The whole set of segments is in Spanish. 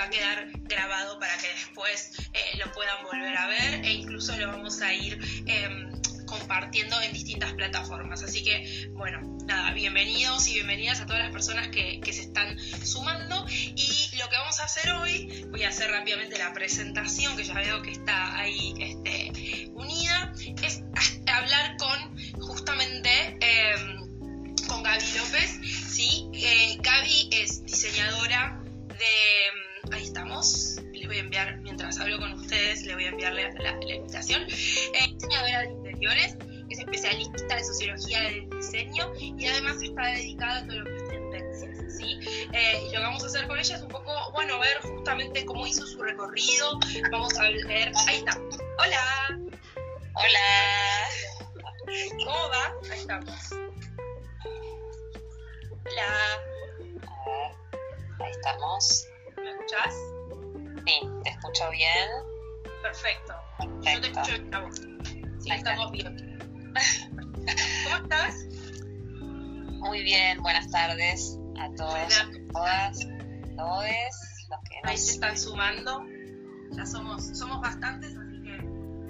va a quedar grabado para que después eh, lo puedan volver a ver e incluso lo vamos a ir em, compartiendo en distintas plataformas. Así que, bueno, nada, bienvenidos y bienvenidas a todas las personas que, se están sumando. Y lo que vamos a hacer hoy, voy a hacer rápidamente la presentación, que ya veo que está ahí este, unida, es hablar con justamente em, con Gaby López. ¿sí? Eh, Gaby es diseñadora de... Ahí estamos le voy a enviar, mientras hablo con ustedes, le voy a enviar la, invitación. Eh, diseñadora de interiores, es especialista en sociología del diseño y además está dedicada a todo lo que es tendencias. ¿sí? Eh, y lo que vamos a hacer con ella es un poco, bueno, ver justamente cómo hizo su recorrido. Vamos a ver, ahí está. Hola. Hola. ¿Cómo va? Ahí estamos. Hola. Ahí estamos. ¿Me escuchás? Sí, te escucho bien. Perfecto. Yo te escucho bien a vos. Sí, estamos bien. ¿Cómo estás? Muy bien, buenas tardes a todos, a todas, todos los que nos... Ahí se están sumando. Ya somos, somos bastantes, así que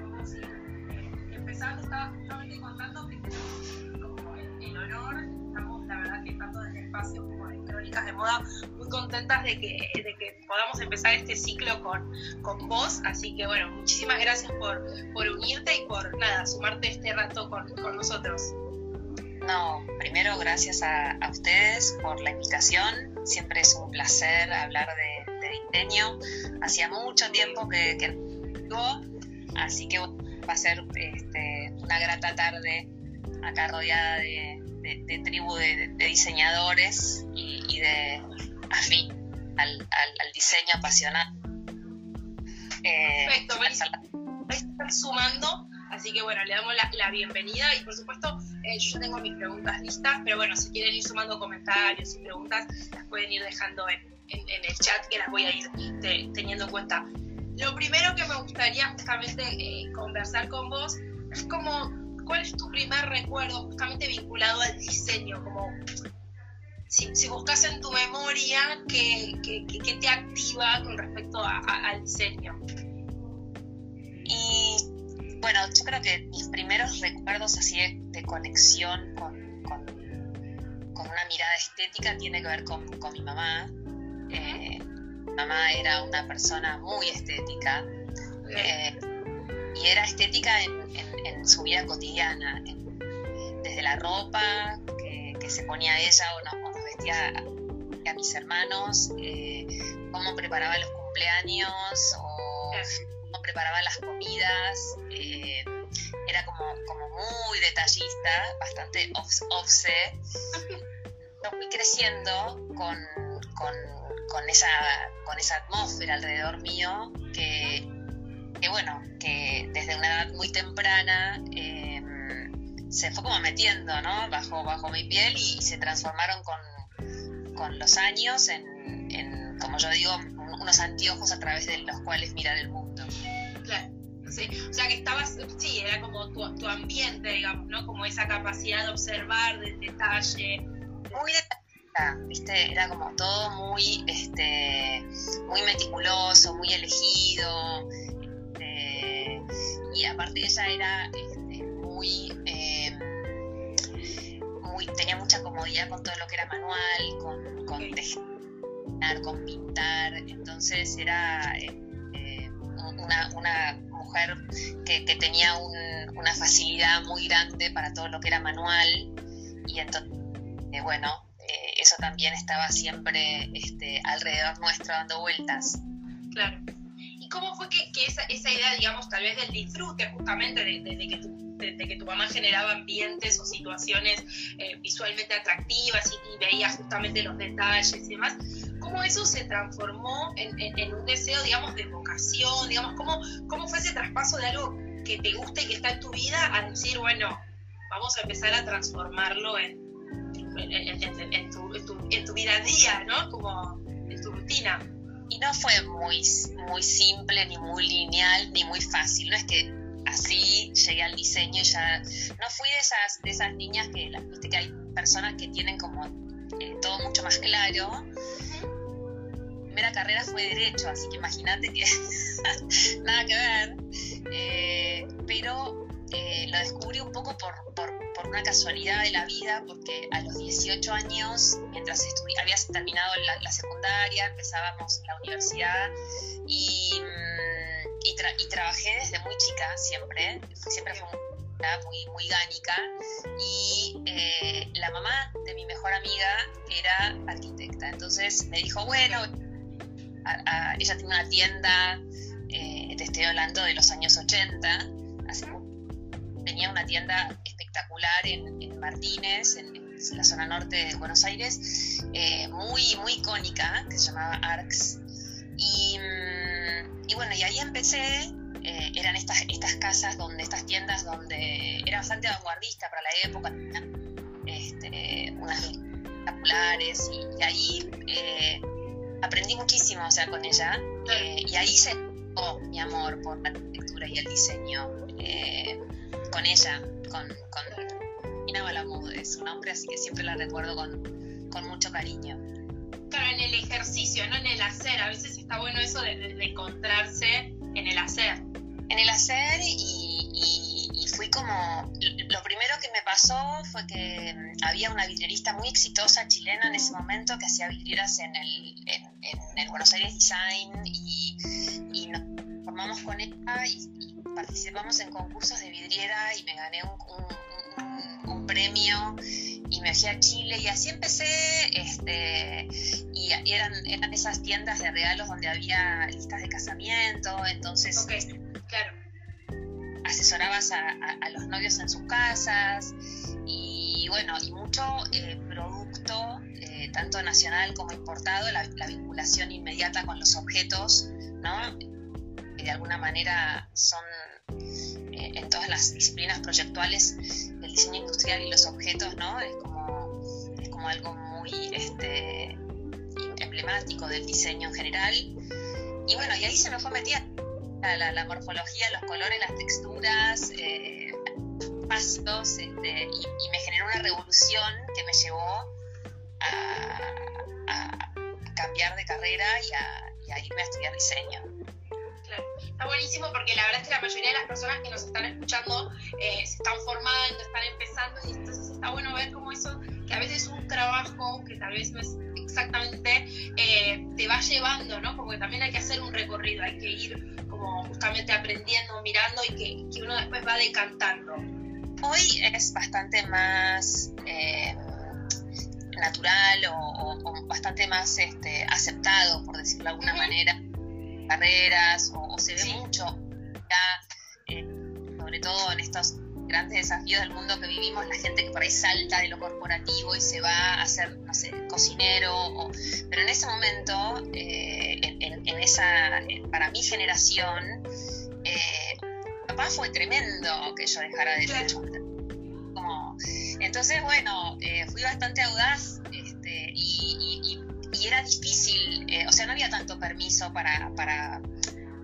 vamos a ir eh, empezando. Estaba justamente contando que tenemos como el honor, estamos la verdad que tanto desde el espacio como de Crónicas de Moda muy contentas de que, de que podamos empezar este ciclo con, con vos. Así que bueno, muchísimas gracias por, por unirte y por nada, sumarte este rato con, con nosotros. No, primero gracias a, a, ustedes por la invitación. Siempre es un placer hablar de, de diseño. Hacía mucho tiempo que, que así que va a ser este, una grata tarde acá rodeada de, de, tribu de, diseñadores y, de afín al, al, diseño apasionado. Eh, Perfecto, están sumando, así que bueno, le damos la, bienvenida y por supuesto eh, yo ya tengo mis preguntas listas, pero bueno, si quieren ir sumando comentarios y preguntas, las pueden ir dejando en, en, el chat que las voy a ir teniendo en cuenta. Lo primero que me gustaría justamente eh, conversar con vos es como ¿cuál es tu primer recuerdo justamente vinculado al diseño? Como si, si buscas en tu memoria, ¿qué, te activa con respecto al diseño? Y bueno, yo creo que mis primeros recuerdos así de, conexión con, con, una mirada estética tiene que ver con, mi mamá. Eh, mi mamá era una persona muy estética eh, y era estética en en su vida cotidiana, desde la ropa que, se ponía ella o, no, nos vestía a, mis hermanos, eh, cómo preparaba los cumpleaños o cómo preparaba las comidas. Eh, era como, muy detallista, bastante. Yo fui creciendo con, con, esa, con esa atmósfera alrededor mío que, que bueno, que muy temprana em, se fue como metiendo, ¿no? Bajo, bajo mi piel y, se transformaron con, con los años en, como yo digo, unos anteojos a través de los cuales mirar el mundo. Claro. Sí, o sea que estabas, sí, era como tu, tu, ambiente, digamos, ¿no? Como esa capacidad de observar, de detalle. Muy detallista, ¿viste? Era como todo muy, este, muy meticuloso, muy elegido y aparte ella era este, muy, em, muy, tenía mucha comodidad con todo lo que era manual, con, con tejer, con pintar, entonces era eh, eh, una, mujer que, tenía una facilidad muy grande para todo lo que era manual y entonces, eh, bueno, eso también estaba siempre este, alrededor nuestro dando vueltas. Claro cómo fue que, esa, esa, idea, digamos, tal vez del disfrute justamente de, que, tu, que tu mamá generaba ambientes o situaciones eh, visualmente atractivas y, veía justamente los detalles y demás, cómo eso se transformó en, un deseo, digamos, de vocación, digamos, cómo, cómo fue ese traspaso de algo que te guste y que está en tu vida a decir, bueno, vamos a empezar a transformarlo en, en, tu, en tu vida a día, ¿no? Como en tu rutina y no fue muy, muy simple, ni muy lineal, ni muy fácil. No es que así llegué al diseño y ya. No fui de esas, de esas niñas que, viste que hay personas que tienen como eh, todo mucho más claro. primera carrera fue Derecho, así que imagínate que nada que ver. Eh, pero eh, lo descubrí un poco por, una casualidad de la vida, porque a los 18 años, mientras había terminado la, secundaria, empezábamos la universidad y, mm, y, trabajé desde muy chica siempre, siempre fue muy, muy gánica y eh, la mamá de mi mejor amiga era arquitecta, entonces me dijo, bueno, ella tiene una tienda, eh, te estoy hablando de los años 80, tenía una tienda espectacular en, Martínez, en, la zona norte de Buenos Aires, eh, muy, muy icónica, que se llamaba Arcs. Y, mm, bueno, y ahí empecé eh, eran estas, estas casas donde, estas tiendas donde era bastante vanguardista para la época, este, unas espectaculares y, ahí eh, aprendí muchísimo o sea, con ella. Y ahí se oh, mi amor por la arquitectura y el diseño con ella, con, con Ina Balamud, es un nombre, así que siempre la recuerdo con, con mucho cariño. Claro, en el ejercicio, no en el hacer. A veces está bueno eso de, encontrarse en el hacer. En el hacer y, y, fui como... Lo primero que me pasó fue que mm, había una vidrierista muy exitosa chilena en ese momento que hacía vidrieras en el, en, el Buenos Aires Design y, y nos formamos con ella y, participamos en concursos de vidriera y me gané un, un, premio y me fui a Chile y así empecé, este, y eran, eran esas tiendas de regalos donde había listas de casamiento, entonces claro. asesorabas a, los novios en sus casas y bueno, y mucho eh, producto, eh, tanto nacional como importado, la, la, vinculación inmediata con los objetos, ¿no? De alguna manera son eh, en todas las disciplinas proyectuales el diseño industrial y los objetos, ¿no? Es como, es como algo muy este, emblemático del diseño en general. Y bueno, y ahí se me fue metida la, la, morfología, los colores, las texturas, eh, básicos, este, y, me generó una revolución que me llevó a, cambiar de carrera y a irme a estudiar diseño. Está buenísimo porque la verdad es que la mayoría de las personas que nos están escuchando eh, se están formando, están empezando y entonces está bueno ver cómo eso, que a veces un trabajo que tal vez no es exactamente, eh, te va llevando, ¿no? Porque también hay que hacer un recorrido, hay que ir como justamente aprendiendo, mirando y que, que uno después va decantando. Hoy es bastante más... Eh, natural o, bastante más este, aceptado, por decirlo de alguna manera, carreras o, se ve mucho eh, sobre todo en estos grandes desafíos del mundo que vivimos, la gente que por ahí salta de lo corporativo y se va a no sé, cocinero, pero en ese momento, eh, en, esa, para mi generación, eh, papá fue tremendo que yo dejara de hecho. entonces, bueno, fui bastante audaz este, y y era difícil, eh, o sea, no había tanto permiso para, para,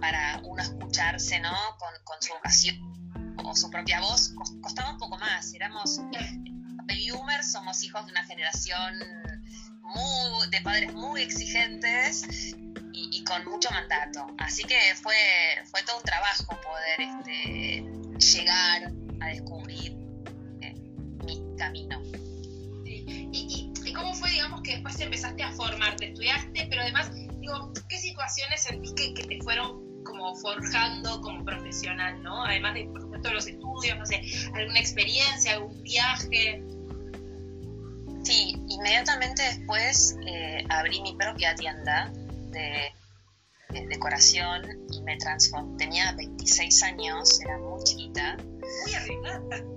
para uno escucharse, ¿no? Con, su vocación o su propia voz, costaba un poco más. Éramos baby boomers, somos hijos de una generación muy, de padres muy exigentes y, con mucho mandato. Así que fue, fue todo un trabajo poder este, llegar a descubrir eh, mi camino. Que después empezaste a formarte? Estudiaste, pero además, digo, ¿qué situaciones sentís que, te fueron como forjando como profesional, ¿no? Además de, por supuesto, los estudios, no sé, alguna experiencia, algún viaje. Sí, inmediatamente después eh, abrí mi propia tienda de, decoración y me transformé. Tenía 26 años, era muy chiquita. Muy arreglada.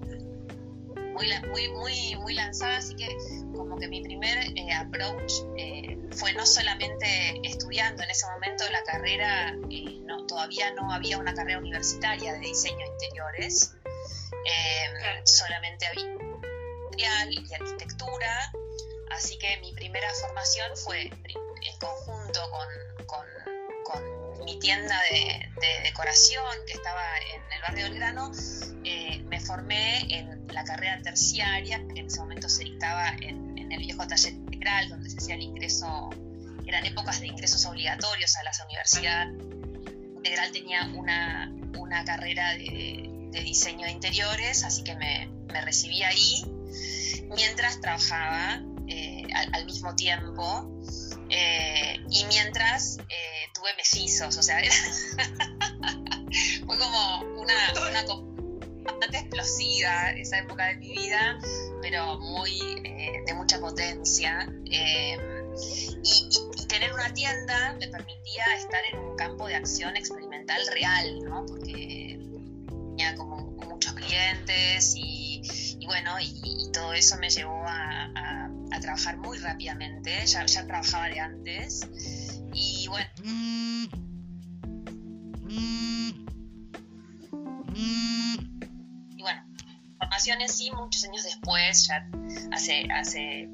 Muy, muy, muy, muy lanzada, así que como que mi primer eh, approach eh, fue no solamente estudiando en ese momento la carrera, eh, no, todavía no había una carrera universitaria de diseño de interiores, solamente había y arquitectura, así que mi primera formación fue en conjunto con, con, mi tienda de, decoración que estaba en el barrio del Grano, me formé en la carrera terciaria, que en ese momento se dictaba en el viejo taller integral, donde se hacía el ingreso eran épocas de ingresos obligatorios a la universidad. Integral tenía una, una carrera de, diseño de interiores, así que me, me recibí ahí mientras trabajaba eh, al, mismo tiempo eh, y mientras eh, tuve mesizos, o sea, fue como una, una bastante explosiva esa época de mi vida, pero muy de mucha potencia. Y, tener una tienda me permitía estar en un campo de acción experimental real, ¿no? Porque tenía como muchos clientes y, bueno, y, todo eso me llevó a, trabajar muy rápidamente, ya, ya trabajaba de antes y bueno. Y bueno, formación en sí, muchos años después, ya hace, hace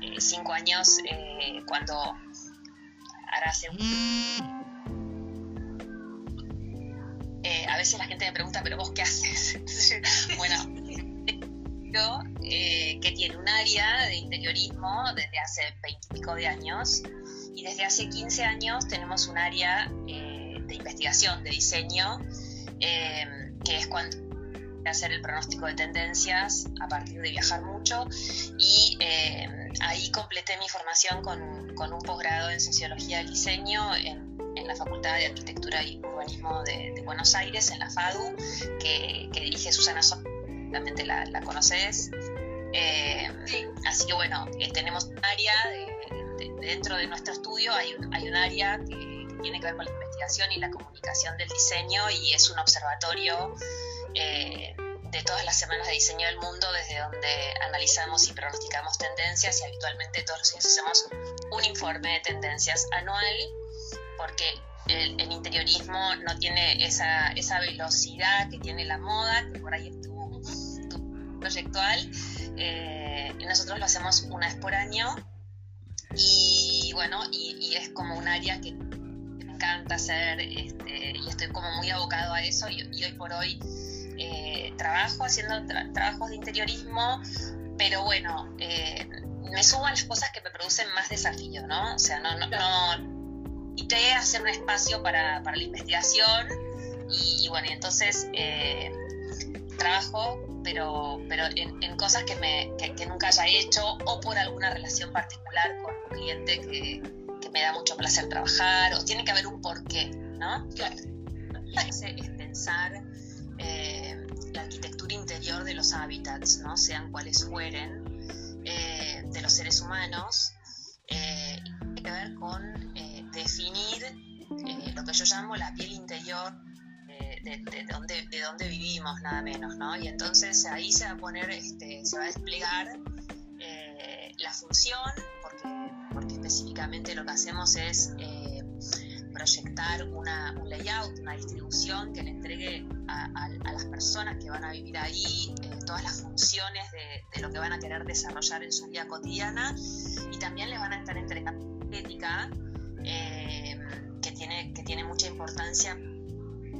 eh, cinco años, eh, cuando ahora hace un eh, a veces la gente me pregunta, pero vos qué haces? bueno, eh, que tiene un área de interiorismo desde hace 20 y pico de años. Y desde hace 15 años tenemos un área eh, de investigación, de diseño, que es cuando hacer el pronóstico de tendencias a partir de viajar mucho. Y ahí completé mi formación con, con un posgrado en sociología del diseño en en la Facultad de Arquitectura y Urbanismo de, Buenos Aires, en la FADU, que, dirige Susana seguramente la, la conoces. Eh, así que bueno, eh, tenemos un área, dentro de nuestro estudio hay un, hay un área que, tiene que ver con la investigación y la comunicación del diseño y es un observatorio eh, de todas las semanas de diseño del mundo desde donde analizamos y pronosticamos tendencias y habitualmente todos los años hacemos un informe de tendencias anual porque el, interiorismo no tiene esa, esa, velocidad que tiene la moda, que por ahí es tu, proyectual. Eh, nosotros lo hacemos una vez por año y bueno, y, es como un área que me encanta hacer este, y estoy como muy abocado a eso y, hoy por hoy eh, trabajo haciendo trabajos de interiorismo, pero bueno, eh, me suban las cosas que me producen más desafío, ¿no? O sea, no, no, no te hacer un espacio para, la investigación y, bueno, y entonces eh, trabajo, pero, pero en, cosas que, me, nunca haya hecho o por alguna relación particular con un cliente que, me da mucho placer trabajar, o tiene que haber un porqué, ¿no? Claro. Es pensar eh, la arquitectura interior de los hábitats, ¿no? Sean cuales fueren, eh, de los seres humanos, tiene que ver con definir eh, lo que yo llamo la piel interior eh, de, donde, de donde vivimos, nada menos, ¿no? Y entonces ahí se va a poner, este, se va a desplegar eh, la función, porque, porque específicamente lo que hacemos es proyectar una, un layout, una distribución que le entregue a, las personas que van a vivir ahí todas las funciones de, de, lo que van a querer desarrollar en su vida cotidiana y también les van a estar entregando ética eh, que, tiene, que tiene mucha importancia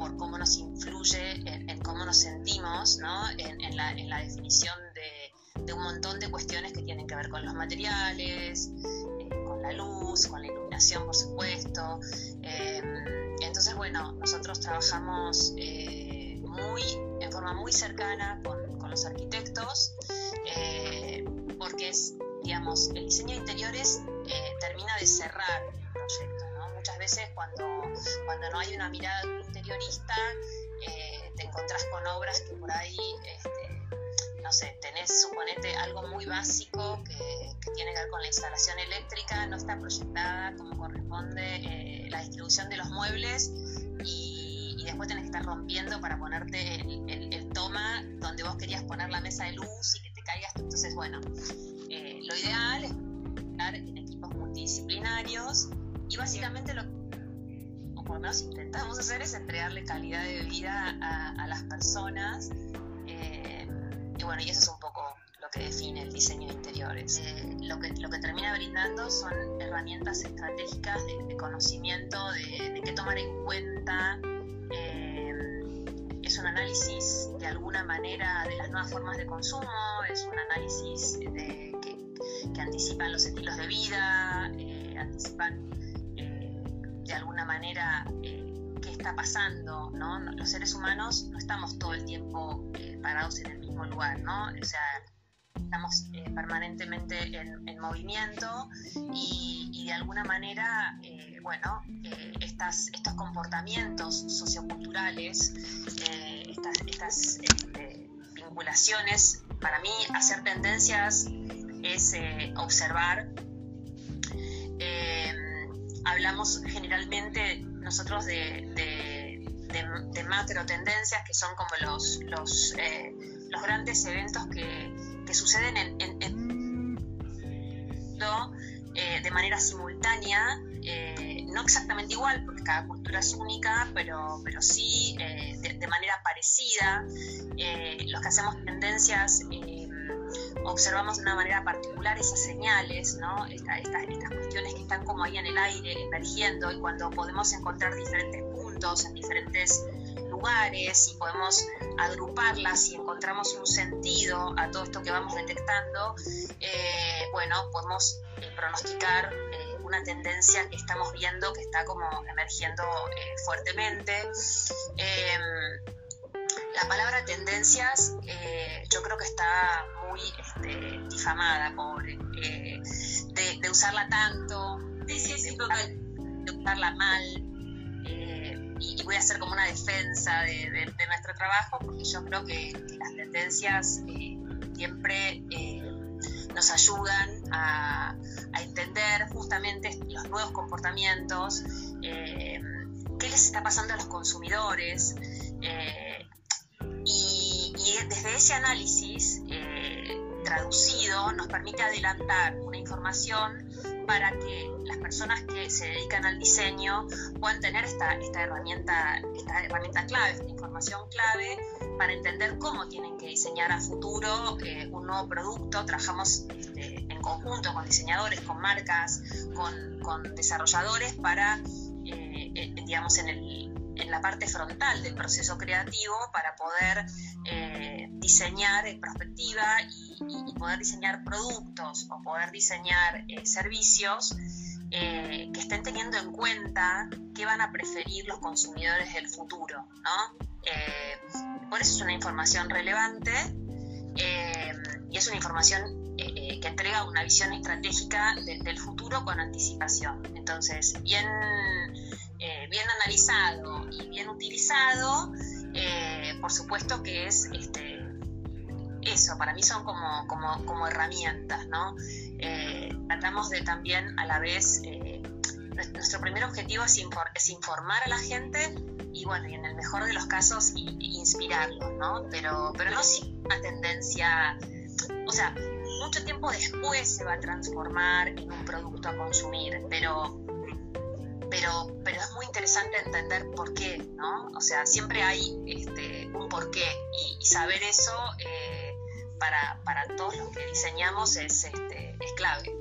por cómo nos influye en, cómo nos sentimos, ¿no? en, la, definición de, un montón de cuestiones que tienen que ver con los materiales, eh, con la luz, con la iluminación, por supuesto. Eh, entonces, bueno, nosotros trabajamos muy, en forma muy cercana con, con los arquitectos, porque es, digamos, el diseño de interiores termina de cerrar Muchas veces cuando, cuando no hay una mirada interiorista, eh, te encontrás con obras que por ahí, este, no sé, tenés, suponete, algo muy básico que, tiene que ver con la instalación eléctrica, no está proyectada como corresponde eh, la distribución de los muebles y, después tenés que estar rompiendo para ponerte el, toma donde vos querías poner la mesa de luz y que te caigas. Entonces, bueno, eh, lo ideal es en equipos multidisciplinarios y básicamente lo o por intentamos hacer es entregarle calidad de vida a, las personas. Eh, y bueno, y eso es un poco lo que define el diseño de interiores. Eh, lo, que, lo que termina brindando son herramientas estratégicas de, conocimiento, de, de, qué tomar en cuenta. Eh, es un análisis de alguna manera de las nuevas formas de consumo, es un análisis que, anticipan los estilos de vida anticipan manera qué está pasando. Los seres humanos no estamos todo el tiempo parados en el mismo lugar, ¿no? O sea, estamos permanentemente en, movimiento y, de alguna manera, bueno, estas, estos comportamientos socioculturales, estas, este, vinculaciones, para mí hacer tendencias es eh, observar. Eh, hablamos generalmente nosotros de, macro tendencias, que son como los, los, eh, los grandes eventos que, suceden en, de manera simultánea, no exactamente igual, porque cada cultura es única, pero, pero sí de, manera parecida. los que hacemos tendencias observamos de una manera particular esas señales, ¿no? estas cuestiones que están como ahí en el aire, emergiendo, y cuando podemos encontrar diferentes puntos en diferentes lugares y podemos agruparlas y encontramos un sentido a todo esto que vamos detectando, eh, bueno, podemos eh, pronosticar eh, una tendencia que estamos viendo que está como emergiendo fuertemente. la palabra tendencias yo creo que está muy este, difamada, pobre, eh, de, usarla tanto, de, usarla mal. Eh, y, voy a hacer como una defensa de, nuestro trabajo, porque yo creo que, las tendencias eh, siempre nos ayudan a, entender justamente los nuevos comportamientos, qué les está pasando a los consumidores. y, y, desde ese análisis traducido nos permite adelantar una información para que las personas que se dedican al diseño puedan tener esta, esta, herramienta, esta herramienta clave, esta información clave para entender cómo tienen que diseñar a futuro eh, un nuevo producto. Trabajamos este, en conjunto con diseñadores, con marcas, con, con desarrolladores para, eh, eh, digamos, en el en la parte frontal del proceso creativo para poder eh, diseñar en perspectiva y, poder diseñar productos o poder diseñar eh, servicios eh, que estén teniendo en cuenta qué van a preferir los consumidores del futuro. por eso es una información relevante y es una información que entrega una visión estratégica del futuro con anticipación. Entonces, bien eh, bien analizado y bien utilizado, eh, por supuesto que es este, eso, para mí son como, como, herramientas, ¿no? Eh, tratamos de también a la vez, nuestro primer objetivo es, informar a la gente y bueno, y en el mejor de los casos inspirarlos, ¿no? Pero, pero no sin una tendencia, o sea, mucho tiempo después se va a transformar en un producto a consumir, pero pero, pero es muy interesante entender por qué, ¿no? O sea, siempre hay este, un porqué y, y saber eso eh, para, para, todos los que diseñamos es, este, es clave.